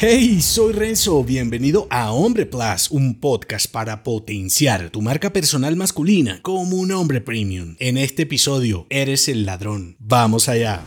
Hey, soy Renzo, bienvenido a Hombre Plus, un podcast para potenciar tu marca personal masculina como un hombre premium. En este episodio, eres el ladrón. Vamos allá.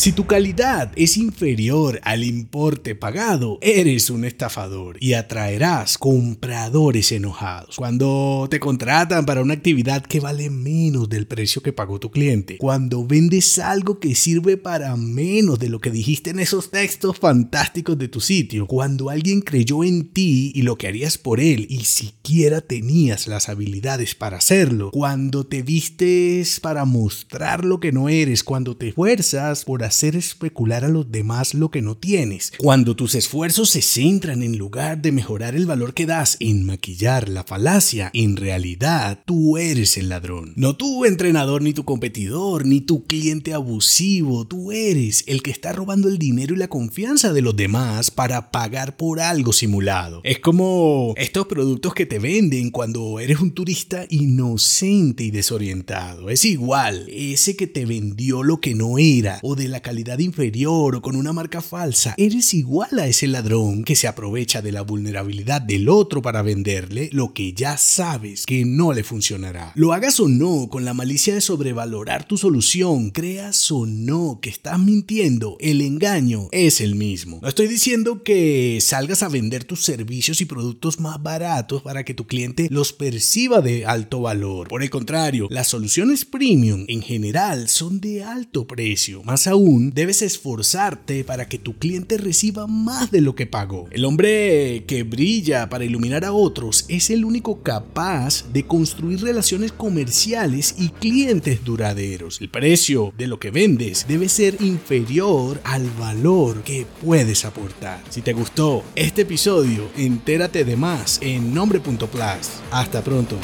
Si tu calidad es inferior al importe pagado, eres un estafador y atraerás compradores enojados. Cuando te contratan para una actividad que vale menos del precio que pagó tu cliente, cuando vendes algo que sirve para menos de lo que dijiste en esos textos fantásticos de tu sitio, cuando alguien creyó en ti y lo que harías por él y siquiera tenías las habilidades para hacerlo, cuando te vistes para mostrar lo que no eres, cuando te esfuerzas por hacer especular a los demás lo que no tienes. Cuando tus esfuerzos se centran en lugar de mejorar el valor que das en maquillar la falacia, en realidad tú eres el ladrón. No tu entrenador ni tu competidor, ni tu cliente abusivo, tú eres el que está robando el dinero y la confianza de los demás para pagar por algo simulado. Es como estos productos que te venden cuando eres un turista inocente y desorientado. Es igual, ese que te vendió lo que no era o de la calidad inferior o con una marca falsa, eres igual a ese ladrón que se aprovecha de la vulnerabilidad del otro para venderle lo que ya sabes que no le funcionará. Lo hagas o no con la malicia de sobrevalorar tu solución, creas o no que estás mintiendo, el engaño es el mismo. No estoy diciendo que salgas a vender tus servicios y productos más baratos para que tu cliente los perciba de alto valor. Por el contrario, las soluciones premium en general son de alto precio. Más aún, debes esforzarte para que tu cliente reciba más de lo que pagó. El hombre que brilla para iluminar a otros es el único capaz de construir relaciones comerciales y clientes duraderos. El precio de lo que vendes debe ser inferior al valor que puedes aportar. Si te gustó este episodio, entérate de más en nombre.plus. Hasta pronto.